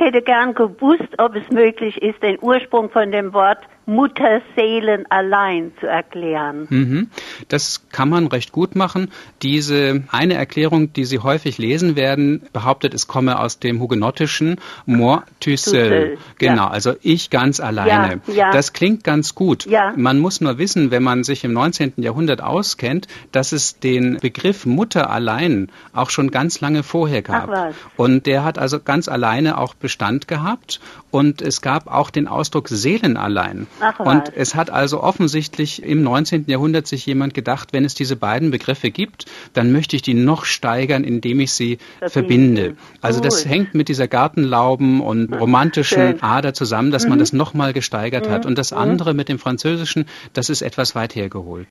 hätte gern gewusst, ob es möglich ist, den Ursprung von dem Wort Mutterseelen allein zu erklären. Mhm. Das kann man recht gut machen. Diese eine Erklärung, die Sie häufig lesen werden, behauptet, es komme aus dem hugenottischen moi tu seul. Genau, ja. also ich ganz alleine. Ja, ja. Das klingt ganz gut. Man muss nur wissen, wenn man sich im 19. Jahrhundert auskennt, dass es den Begriff Mutter allein auch schon ganz lange vorher gab. Und der hat also ganz alleine auch Bestand gehabt. Und es gab auch den Ausdruck Seelen allein. Ach, und es hat also offensichtlich im 19. Jahrhundert sich jemand gedacht, wenn es diese beiden Begriffe gibt, dann möchte ich die noch steigern, indem ich sie das verbinde. Also das hängt mit dieser Gartenlauben und romantischen Schön. Ader zusammen, dass mhm. man das nochmal gesteigert mhm. hat. Und das mhm. andere mit dem Französischen, das ist etwas weit hergeholt.